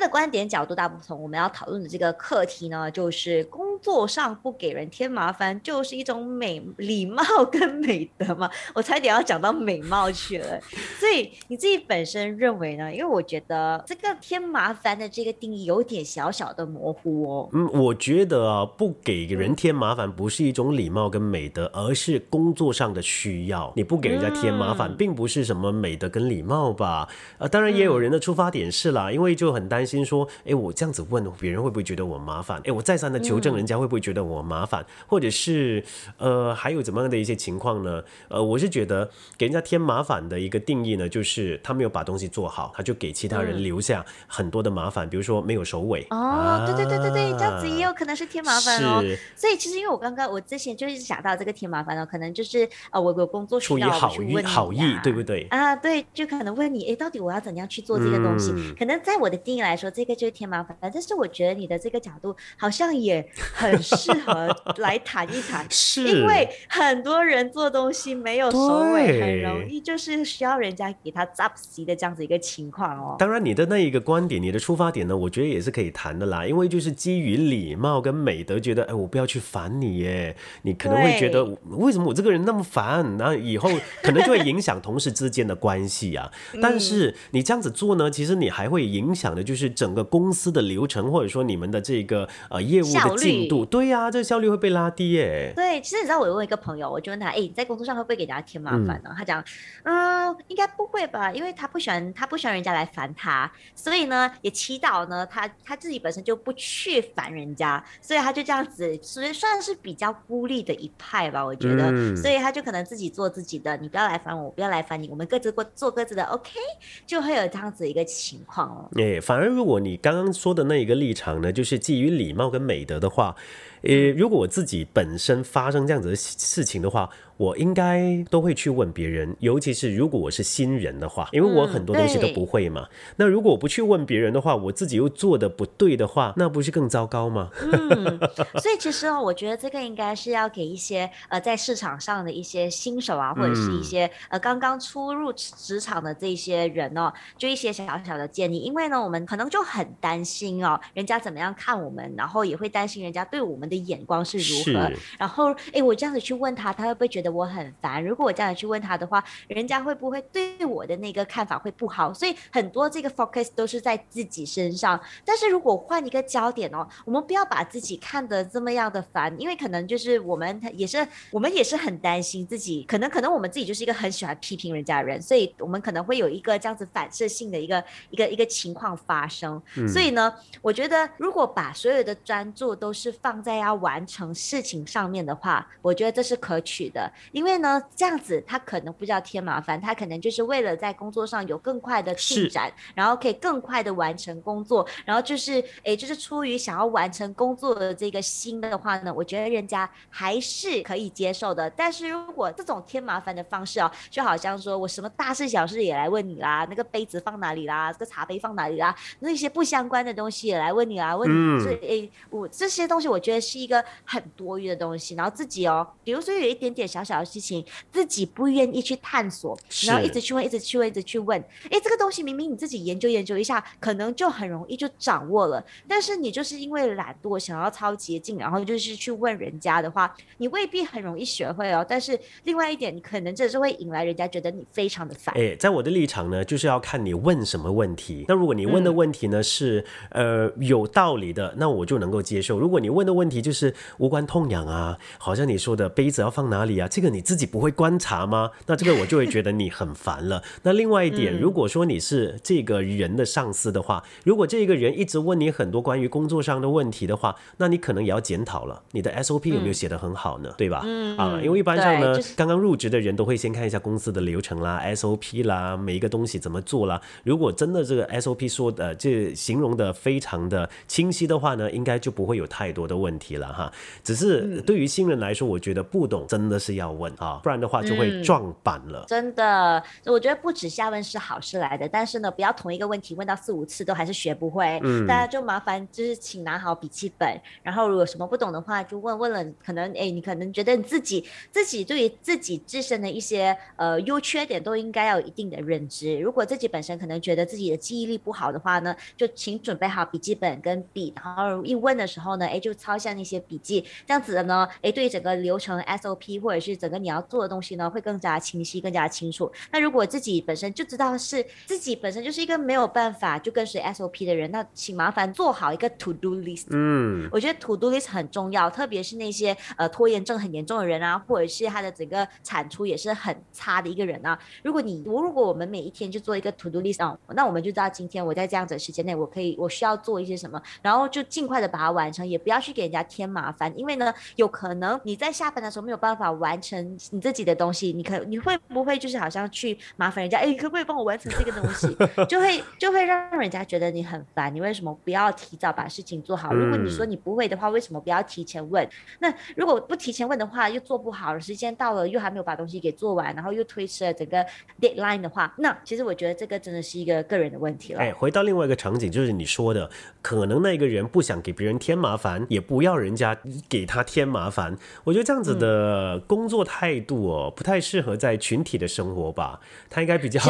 的观点角度大不同，我们要讨论的这个课题呢，就是工作上不给人添麻烦，就是一种美 礼貌跟美德嘛。我差点要讲到美貌去了，所以你自己本身认为呢？因为我觉得这个添麻烦的这个定义有点小小的模糊哦。嗯，我觉得啊，不给人添麻烦不是一种礼貌跟美德，而是工作上的需要。你不给人家添麻烦，并不是什么美德跟礼貌吧？呃，当然也有人的出发点是啦，因为就很担心说，哎，我这样子问别人会不会觉得我麻烦？哎，我再三的求证人家会不会觉得我麻烦？或者是呃，还有怎么样的一些情况呢？呃，我是觉得给人家添麻烦的一个定义呢，就是他没有把东西做好，他就给其他人留下很多的麻烦，比如说没有首尾。哦，对对对对对，这样子也有可能是添麻烦哦。所以其实因为我刚刚我之前就是想到这个添麻烦呢，可能就是呃，我有工作需要好意好意，对不对？啊，对，就可能问你，哎，到底我要怎样去做这个东西？可能在我的定义来说。这个就是添麻烦，但是我觉得你的这个角度好像也很适合 来谈一谈，是因为很多人做东西没有收尾，很容易就是需要人家给他 a p 的这样子一个情况哦。当然，你的那一个观点，你的出发点呢，我觉得也是可以谈的啦，因为就是基于礼貌跟美德，觉得哎，我不要去烦你耶，你可能会觉得为什么我这个人那么烦，然后以后可能就会影响同事之间的关系啊。但是你这样子做呢，其实你还会影响的就是。整个公司的流程，或者说你们的这个呃业务的进度，对呀，这个效率会被拉低耶。对，其实你知道，我问一个朋友，我就问他，哎，你在工作上会不会给人家添麻烦呢？他讲，嗯，应该不会吧，因为他不喜欢，他不喜欢人家来烦他，所以呢，也祈祷呢，他他自己本身就不去烦人家，所以他就这样子，所以算是比较孤立的一派吧，我觉得，所以他就可能自己做自己的，你不要来烦我，我不要来烦你，我们各自过做各自的，OK，就会有这样子一个情况哦。哎，反而如果你刚刚说的那一个立场呢，就是基于礼貌跟美德的话，呃，如果我自己本身发生这样子的事情的话。我应该都会去问别人，尤其是如果我是新人的话，因为我很多东西都不会嘛。那如果我不去问别人的话，我自己又做的不对的话，那不是更糟糕吗？嗯，所以其实哦，我觉得这个应该是要给一些呃在市场上的一些新手啊，或者是一些呃刚刚初入职场的这些人哦，就一些小小的建议。因为呢，我们可能就很担心哦，人家怎么样看我们，然后也会担心人家对我们的眼光是如何。然后，哎，我这样子去问他，他会不会觉得？我很烦，如果我这样去问他的话，人家会不会对我的那个看法会不好？所以很多这个 focus 都是在自己身上。但是如果换一个焦点哦，我们不要把自己看得这么样的烦，因为可能就是我们也是我们也是很担心自己，可能可能我们自己就是一个很喜欢批评人家的人，所以我们可能会有一个这样子反射性的一个一个一个情况发生。所以呢，我觉得如果把所有的专注都是放在要完成事情上面的话，我觉得这是可取的。因为呢，这样子他可能不叫添麻烦，他可能就是为了在工作上有更快的进展，然后可以更快的完成工作，然后就是诶，就是出于想要完成工作的这个心的话呢，我觉得人家还是可以接受的。但是如果这种添麻烦的方式哦，就好像说我什么大事小事也来问你啦，那个杯子放哪里啦，这个茶杯放哪里啦，那些不相关的东西也来问你啦，问你这诶，我这些东西我觉得是一个很多余的东西，然后自己哦，比如说有一点点小小。的事情自己不愿意去探索，然后一直去问，一直去问，一直去问。哎，这个东西明明你自己研究研究一下，可能就很容易就掌握了。但是你就是因为懒惰，想要抄捷径，然后就是去问人家的话，你未必很容易学会哦。但是另外一点，你可能这是会引来人家觉得你非常的烦。哎，在我的立场呢，就是要看你问什么问题。那如果你问的问题呢是呃有道理的，那我就能够接受。如果你问的问题就是无关痛痒啊，好像你说的杯子要放哪里啊，这个你自己不会观察吗？那这个我就会觉得你很烦了。那另外一点，如果说你是这个人的上司的话，如果这个人一直问你很多关于工作上的问题的话，那你可能也要检讨了，你的 SOP 有没有写得很好呢？对吧？嗯啊，因为一般上呢，刚刚入职的人都会先看一下公司的流程啦、SOP 啦，每一个东西怎么做啦。如果真的这个 SOP 说的这形容的非常的清晰的话呢，应该就不会有太多的问题了哈。只是对于新人来说，我觉得不懂真的是要。要问啊，不然的话就会撞板了。真的，我觉得不止下问是好事来的，但是呢，不要同一个问题问到四五次都还是学不会。嗯，大家就麻烦就是请拿好笔记本，然后如果什么不懂的话就问问了，可能哎，你可能觉得你自己自己对于自己自身的一些呃优缺点都应该要有一定的认知。如果自己本身可能觉得自己的记忆力不好的话呢，就请准备好笔记本跟笔，然后一问的时候呢，哎，就抄下那些笔记，这样子的呢，哎，对整个流程 SOP 或者是整个你要做的东西呢，会更加清晰、更加清楚。那如果自己本身就知道是自己本身就是一个没有办法就跟随 SOP 的人，那请麻烦做好一个 To Do List。嗯，我觉得 To Do List 很重要，特别是那些呃拖延症很严重的人啊，或者是他的整个产出也是很差的一个人啊。如果你如果我们每一天就做一个 To Do List 啊，那我们就知道今天我在这样子的时间内，我可以我需要做一些什么，然后就尽快的把它完成，也不要去给人家添麻烦，因为呢，有可能你在下班的时候没有办法完成你自己的东西，你可你会不会就是好像去麻烦人家，哎，可不可以帮我完成这个东西？就会就会让人家觉得你很烦，你为什么不要提早把事情做好？如果你说你不会的话，为什么不要提前问？那如果不提前问的话，又做不好，时间到了又还没有把东西给做完，然后又推迟了整个 deadline 的话，那其实我觉得这个真的是一个个人的问题了。哎，回到另外一个场景，就是你说的，可能那个人不想给别人添麻烦，也不要人家给他添麻烦。我觉得这样子的工作态度哦，不太适合在群体的生活吧。他应该比较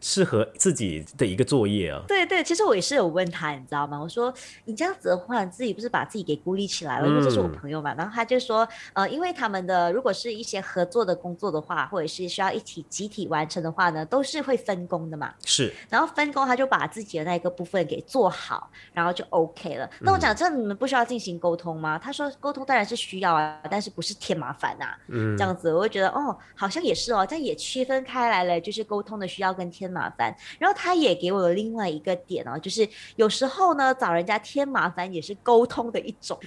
适合自己的一个作业啊。对对，其实我也是有问他，你知道吗？我说你这样子的话，你自己不是把自己给孤立起来了？因为这是我朋友嘛。然后他就说，呃，因为他们的如果是一些合作的工作的话，或者是需要一起集体完成的话呢，都是会分工的嘛。是。然后分工，他就把自己的那一个部分给做好，然后就 OK 了。那我讲，这你们不需要进行沟通吗？他说沟通当然是需要啊，但是不是添麻烦呐。嗯，这样子我会觉得哦，好像也是哦，这样也区分开来了，就是沟通的需要跟添麻烦。然后他也给我了另外一个点哦，就是有时候呢找人家添麻烦也是沟通的一种。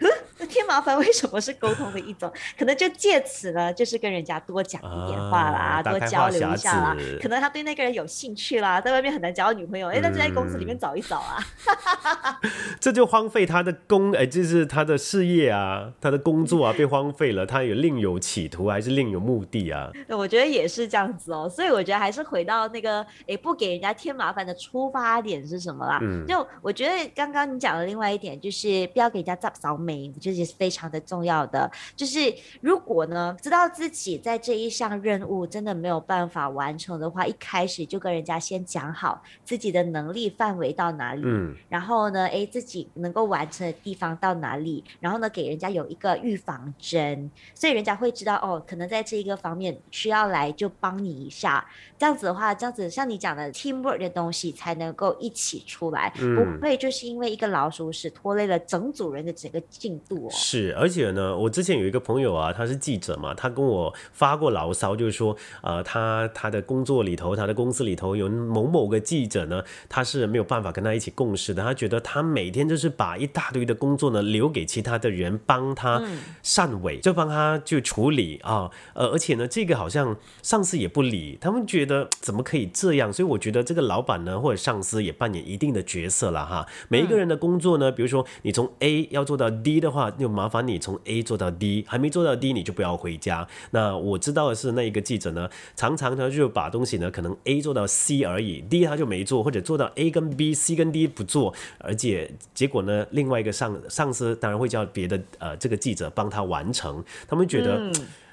为添麻烦 为什么是沟通的一种？可能就借此呢，就是跟人家多讲一点话啦，多交流一下啦。可能他对那个人有兴趣啦，在外面很难交到女朋友，哎，那就在公司里面找一找啊。这就荒废他的工，哎，就是他的事业啊，他的工作啊被荒废了，他有另有企图还是另有目的啊？我觉得也是这样子哦，所以我觉得还是回到那个，哎，不给人家添麻烦的出发点是什么啦？嗯，就我觉得刚刚你讲的另外一点，就是不要给人家造扫眉，我觉得也是非常的重要的。就是如果呢，知道自己在这一项任务真的没有办法完成的话，一开始就跟人家先讲好自己的能力范围到哪里，嗯，然后呢，哎，自己能够完成的地方到哪里，然后呢，给人家有一个预防针，所以人家会知道哦，可能在这一个方面需要来就帮你一下。这样子的话，这样子像你讲的 teamwork 的东西才能够一起出来，不会就是因为一个老鼠屎拖累了整组人的整个进度哦。是，而且呢，我之前有一个朋友啊，他是记者嘛，他跟我发过牢骚，就是说，呃，他他的工作里头，他的公司里头有某某个记者呢，他是没有办法跟他一起共事的，他觉得他每天就是把一大堆的工作呢留给其他的人帮他善尾，就帮他就处理啊，呃，而且呢，这个好像上司也不理，他们觉得。怎么可以这样？所以我觉得这个老板呢，或者上司也扮演一定的角色了哈。每一个人的工作呢，比如说你从 A 要做到 D 的话，就麻烦你从 A 做到 D，还没做到 D 你就不要回家。那我知道的是，那一个记者呢，常常他就把东西呢，可能 A 做到 C 而已，D 他就没做，或者做到 A 跟 B，C 跟 D 不做，而且结果呢，另外一个上上司当然会叫别的呃这个记者帮他完成，他们觉得。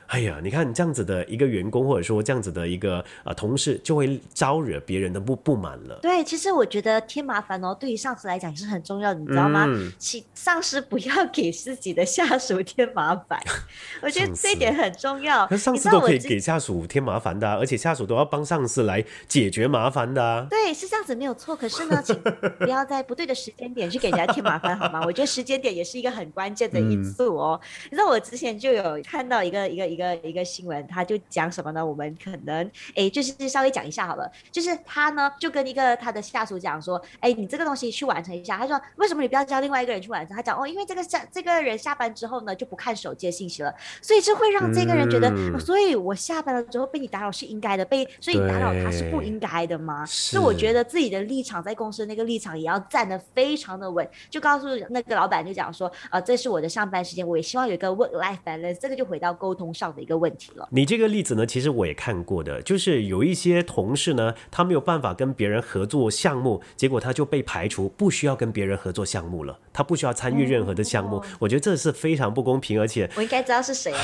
哎呀，你看这样子的一个员工，或者说这样子的一个呃同事，就会招惹别人的不不满了。对，其实我觉得添麻烦哦，对于上司来讲也是很重要的，你知道吗？请上司不要给自己的下属添麻烦，我觉得这一点很重要。那上司都可以给下属添麻烦的，而且下属都要帮上司来解决麻烦的。对，是这样子没有错。可是呢，请不要在不对的时间点去给人家添麻烦，好吗？我觉得时间点也是一个很关键的因素哦。你知道我之前就有看到一个一个一。一个一个新闻，他就讲什么呢？我们可能哎，就是稍微讲一下好了。就是他呢，就跟一个他的下属讲说，哎，你这个东西去完成一下。他说，为什么你不要叫另外一个人去完成？他讲哦，因为这个下这个人下班之后呢，就不看手机的信息了，所以这会让这个人觉得，所以我下班了之后被你打扰是应该的，被所以你打扰他是不应该的吗？所以我觉得自己的立场在公司那个立场也要站得非常的稳，就告诉那个老板就讲说，呃，这是我的上班时间，我也希望有一个 work life balance。这个就回到沟通上。上的一个问题了。你这个例子呢，其实我也看过的，就是有一些同事呢，他没有办法跟别人合作项目，结果他就被排除，不需要跟别人合作项目了，他不需要参与任何的项目。我觉得这是非常不公平，而且我应该知道是谁了。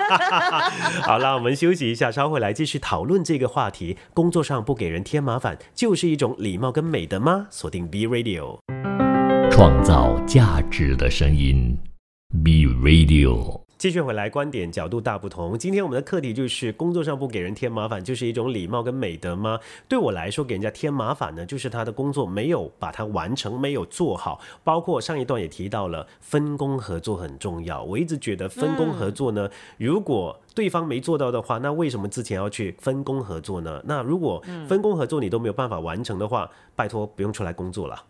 好了，我们休息一下，稍后来继续讨论这个话题。工作上不给人添麻烦，就是一种礼貌跟美德吗？锁定 B Radio，创造价值的声音，B Radio。继续回来，观点角度大不同。今天我们的课题就是工作上不给人添麻烦，就是一种礼貌跟美德吗？对我来说，给人家添麻烦呢，就是他的工作没有把它完成，没有做好。包括上一段也提到了分工合作很重要。我一直觉得分工合作呢，如果对方没做到的话，那为什么之前要去分工合作呢？那如果分工合作你都没有办法完成的话，拜托不用出来工作了。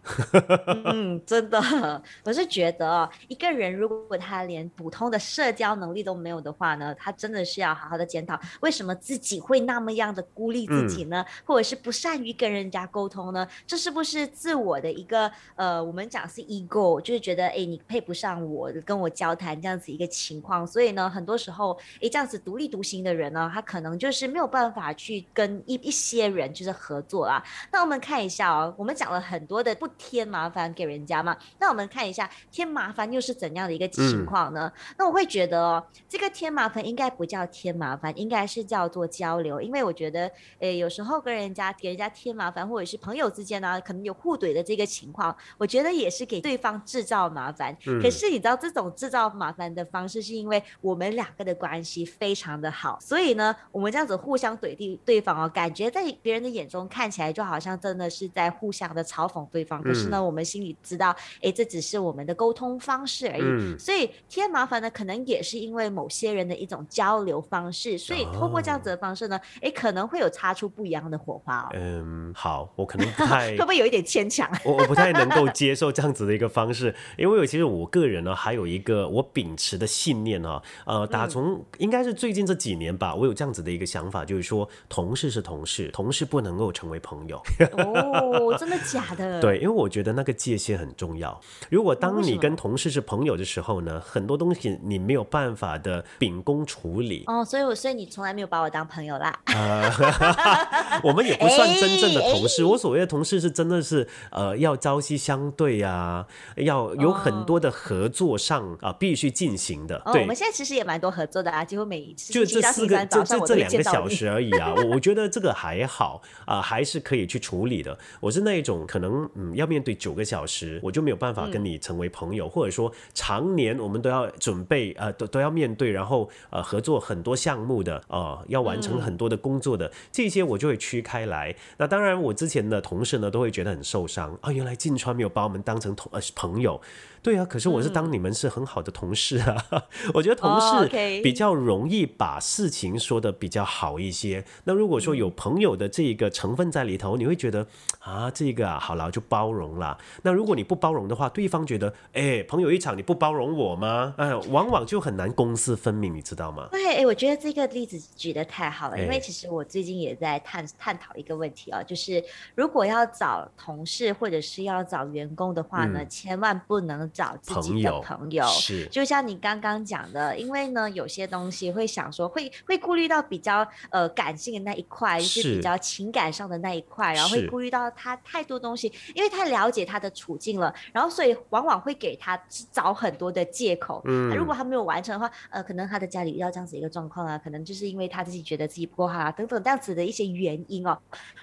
嗯，真的，我是觉得一个人如果他连普通的社交能力都没有的话呢，他真的是要好好的检讨，为什么自己会那么样的孤立自己呢？或者是不善于跟人家沟通呢？这是不是自我的一个呃，我们讲是 ego，就是觉得哎，你配不上我，跟我交谈这样子一个情况。所以呢，很多时候哎，这样子独立独行的人呢，他可能就是没有办法去跟一一些人就是合作啊。那我们看一下哦，我们讲了很多的不添麻烦给人家嘛，那我们看一下添麻烦又是怎样的一个情况呢？那我会觉得哦。这个添麻烦应该不叫添麻烦，应该是叫做交流。因为我觉得，诶，有时候跟人家给人家添麻烦，或者是朋友之间呢，可能有互怼的这个情况，我觉得也是给对方制造麻烦。可是你知道，这种制造麻烦的方式，是因为我们两个的关系非常的好，所以呢，我们这样子互相怼地对方哦，感觉在别人的眼中看起来就好像真的是在互相的嘲讽对方。可是呢，我们心里知道，哎，这只是我们的沟通方式而已。所以添麻烦呢，可能也是因为某些人的一种交流方式，所以通过这样子的方式呢，哎，可能会有擦出不一样的火花哦。嗯，好，我可能不 太会不会有一点牵强？我我不太能够接受这样子的一个方式，因为其实我个人呢，还有一个我秉持的信念呢，呃，打从应该是最近这几年吧，我有这样子的一个想法，就是说同事是同事，同事不能够成为朋友。哦，真的假的？对，因为我觉得那个界限很重要。如果当你跟同事是朋友的时候呢，很多东西你没有办法的。秉公处理哦，所以我所以你从来没有把我当朋友啦。我们也不算真正的同事。我所谓的同事是真的是呃要朝夕相对啊，要有很多的合作上啊必须进行的。对，我们现在其实也蛮多合作的啊，几乎每一次就这四个这这这两个小时而已啊。我我觉得这个还好啊，还是可以去处理的。我是那一种可能嗯要面对九个小时，我就没有办法跟你成为朋友，或者说常年我们都要准备呃都都要面对，然后。呃合作很多项目的呃要完成很多的工作的这些我就会区开来。那当然我之前的同事呢都会觉得很受伤啊，原来晋川没有把我们当成同呃朋友。对啊，可是我是当你们是很好的同事啊，我觉得同事比较容易把事情说的比较好一些。那如果说有朋友的这个成分在里头，你会觉得啊，这个啊好了就包容了。那如果你不包容的话，对方觉得哎，朋友一场你不包容我吗？哎，往往就很难公私分明，你知道吗？对，哎，我觉得这个例子举得太好了，因为其实我最近也在探探讨一个问题啊，就是如果要找同事或者是要找员工的话呢，千万不能。找自己的朋友，是。就像你刚刚讲的，因为呢，有些东西会想说，会会顾虑到比较呃感性的那一块，是比较情感上的那一块，然后会顾虑到他太多东西，因为太了解他的处境了，然后所以往往会给他找很多的借口。嗯，如果他没有完成的话，呃，可能他的家里遇到这样子一个状况啊，可能就是因为他自己觉得自己不够好啊，等等这样子的一些原因哦，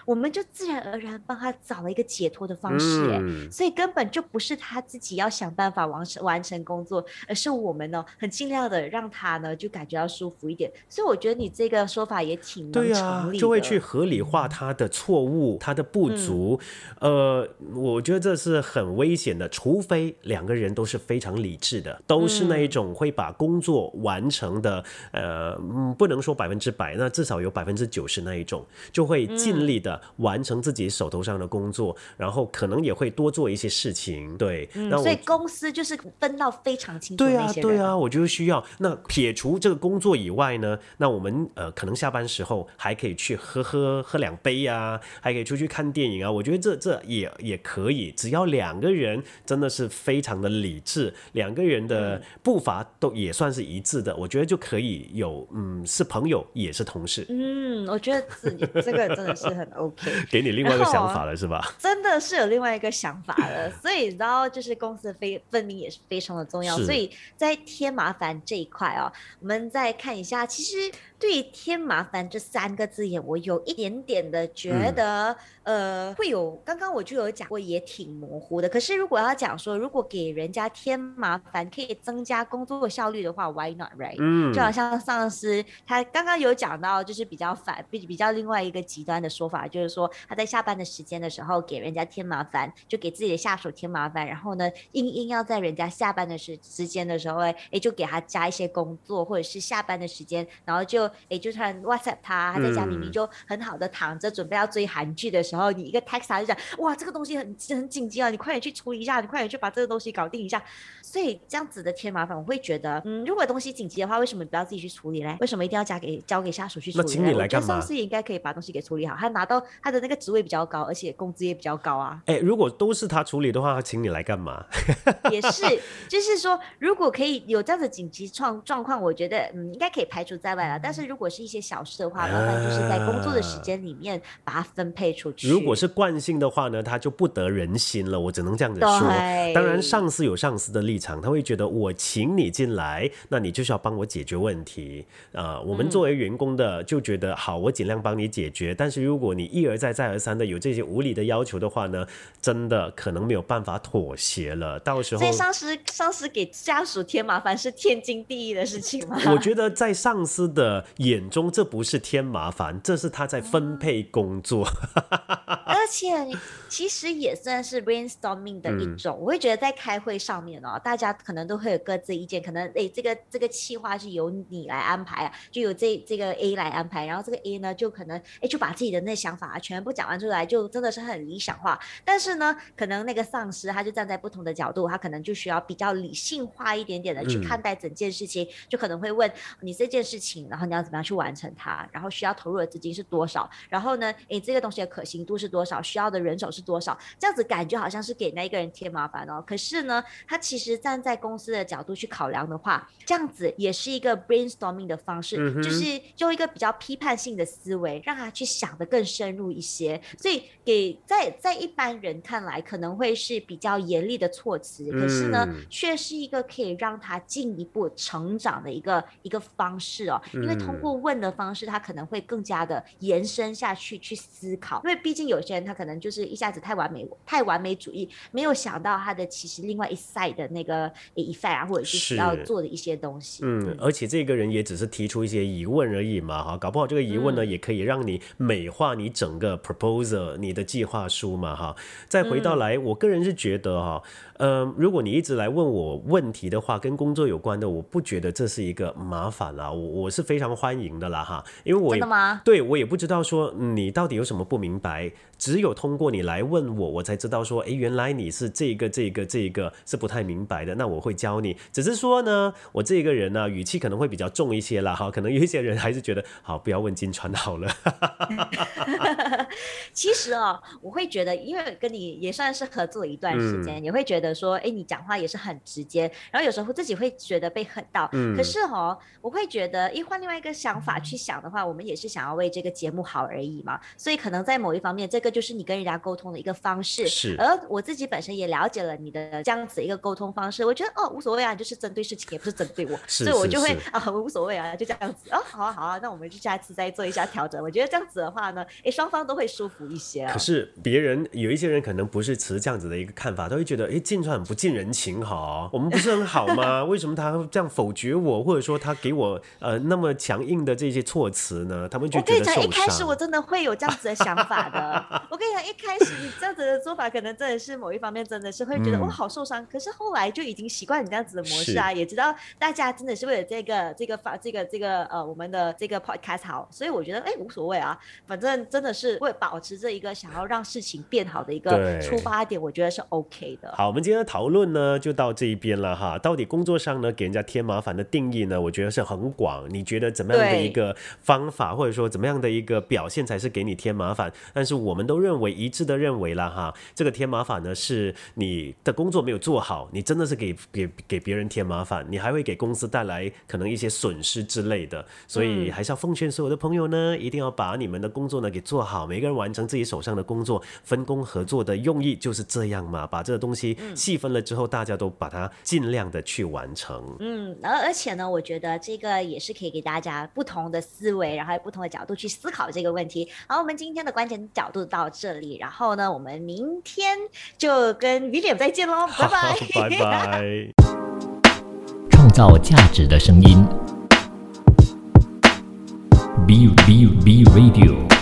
我们就自然而然帮他找了一个解脱的方式，嗯，所以根本就不是他自己要想。办法完成完成工作，而是我们呢很尽量的让他呢就感觉到舒服一点。所以我觉得你这个说法也挺对啊，就会去合理化他的错误、他的不足。呃，我觉得这是很危险的，除非两个人都是非常理智的，都是那一种会把工作完成的。呃，不能说百分之百，那至少有百分之九十那一种，就会尽力的完成自己手头上的工作，然后可能也会多做一些事情。对，那所以公。公司就是分到非常清楚。对啊，对啊，我觉得需要。那撇除这个工作以外呢，那我们呃可能下班时候还可以去喝喝喝两杯啊，还可以出去看电影啊。我觉得这这也也可以，只要两个人真的是非常的理智，两个人的步伐都也算是一致的，我觉得就可以有嗯是朋友也是同事。嗯，我觉得自己这个真的是很 OK，给你另外一个想法了是吧？真的是有另外一个想法了，所以你知道，就是公司的非分明也是非常的重要，所以在添麻烦这一块哦，我们再看一下，其实对于“添麻烦”这三个字眼，我有一点点的觉得，呃，会有刚刚我就有讲过，也挺模糊的。可是如果要讲说，如果给人家添麻烦，可以增加工作效率的话，Why not right？嗯就好像上司他刚刚有讲到，就是比较反比比较另外一个极端的说法，就是说他在下班的时间的时候给人家添麻烦，就给自己的下属添麻烦，然后呢，硬硬要在人家下班的时时间的时候，哎，哎就给他加一些工作，或者是下班的时间，然后就哎就突然 WhatsApp 他，他在家明明嗯就很好的躺着准备要追韩剧的时候，你一个 text 他就讲，哇，这个东西很很紧急啊，你快点去处理一下，你快点去把这个东西搞定一下。所以这样子的添麻烦，我会觉得，嗯，如果东西紧急的话，为什么不要自己去处理嘞？为什么一定要交给交给下属去处理嘞？那请你来我觉得干嘛上司也应该可以把东西给处理好，他拿到他的那个职位比较高，而且工资也比较高啊。哎，如果都是他处理的话，请你来干嘛？也是，就是说，如果可以有这样的紧急状状况，我觉得嗯，应该可以排除在外了。但是如果是一些小事的话，麻烦就是在工作的时间里面把它分配出去。如果是惯性的话呢，他就不得人心了。我只能这样子说。当然，上司有上司的立场，他会觉得我请你进来，那你就是要帮我解决问题。啊、我们作为员工的就觉得好，我尽量帮你解决。但是如果你一而再再而三的有这些无理的要求的话呢，真的可能没有办法妥协了。到时候所以上司上司给家属添麻烦是天经地义的事情吗？我觉得在上司的眼中，这不是添麻烦，这是他在分配工作。而且其实也算是 brainstorming 的一嗯种。我会觉得在开会上面哦，大家可能都会有各自意见，可能诶这个这个计划是由你来安排啊，就由这这个 A 来安排，然后这个 A 呢就可能诶就把自己的那想法啊全部讲完出来，就真的是很理想化。但是呢，可能那个丧尸他就站在不同的角度，他可能就需要比较理性化一点点的去嗯看待整件事情，就可能会问你这件事情，然后你要怎么样去完成它，然后需要投入的资金是多少，然后呢，诶，这个东西的可行度是多少，需要的人手是多少，这样子感觉好像是给那一个人添麻烦哦。可是呢，他其实站在公司的角度去考量的话，这样子也是一个 brainstorming 的方式，嗯就是用一个比较批判性的思维，让他去想的更深入一些。所以给在在一般人看来，可能会是比较严厉的措辞，可是呢，嗯却是一个可以让他进一步成长的一个一个方式哦。因为通嗯过问的方式，他可能会更加的延伸下去去思考。因为毕竟有些人他可能就是一下子太完美、太完美主义，没有想到他的其实另外一 side 的那个 effect 啊，或者是要做的一些东西。嗯，而且这个人也只是提出一些疑问而已嘛，哈，搞不好这个疑问呢，嗯也可以让你美化你整个 proposal，你的计划书嘛，哈。再回到嗯来，我个人是觉得哈，呃，如果你一直来问我问题的话，跟工作有关的，我不觉得这是一个麻烦啦，我我是非常欢迎的啦，哈，因为我真的吗？对我也不知道说嗯你到底有什么不明白，只有通过你来问我，我才知道说，诶，原来你是这个这个这个是不太明白的，那我会教你。只是说呢，我这个人呢、语气可能会比较重一些啦，哈，可能有一些人还是觉得，好，不要问金川好了。其实哦，我会觉得，因为跟你也算是合作一段时间，也会觉得说，哎，你讲话也是很直接，然后有时候自己会觉得被狠到。嗯可是哦，我会觉得，一换另外一个想法去想的话，我们也是想要为这个节目好而已嘛。所以可能在某一方面，这个就是你跟人家沟通的一个方式。是而我自己本身也了解了你的这样子一个沟通方式，我觉得哦无所谓啊，就是针对事情，也不是针对我，是所以我就会是是啊无所谓啊，就这样子啊，好啊好啊，那我们就下次再做一下调整。我觉得这样子的话呢，诶，双方都会舒服一些啊可。是别人有一些人可能不是持这样子的一个看法，他会觉得，诶，进川很不近人情哈，我们不是很好吗？为什么他这样否决我，或者说他给我呃那么强硬的这些措辞呢？他们就我跟你讲，觉得受一开始我真的会有这样子的想法的。我我跟你讲，一开始你这样子的做法，可能真的是某一方面真的是会觉得哇好受伤，可是后来就已经习惯你这样子的模式啊，也知道大家真的是为了这个这个发这个这个呃我们的这个 podcast 好，所以我觉得哎无所谓啊，反正真的是为保持这一个想要让事情变好的一个出发点，我觉得是 OK 的。好，我们今天的讨论呢就到这一边了哈。到底工作上呢给人家添麻烦的定义呢，我觉得是很广。你觉得怎么样的一个方法，或者说怎么样的一个表现才是给你添麻烦？但是我们都认为一致的认为了哈，这个添麻烦呢是你的工作没有做好，你真的是给给给别人添麻烦，你还会给公司带来可能一些损失之类的。所以还是要奉劝所有的朋友呢，一定要把你们的工作呢给做好，每个人完成自己手上的工作，分工合作的用意就是这样嘛。把这个东西细分了之后，大家都把它尽量的去完成。嗯，而而且呢，我觉得这个也是可以给大家不同的思维，然后有不同的角度去思考这个问题。好，我们今天的关键角度到这里，然后呢，我们明天就跟 William 再见喽，拜拜，拜拜。创造价值的声音，B B B Radio。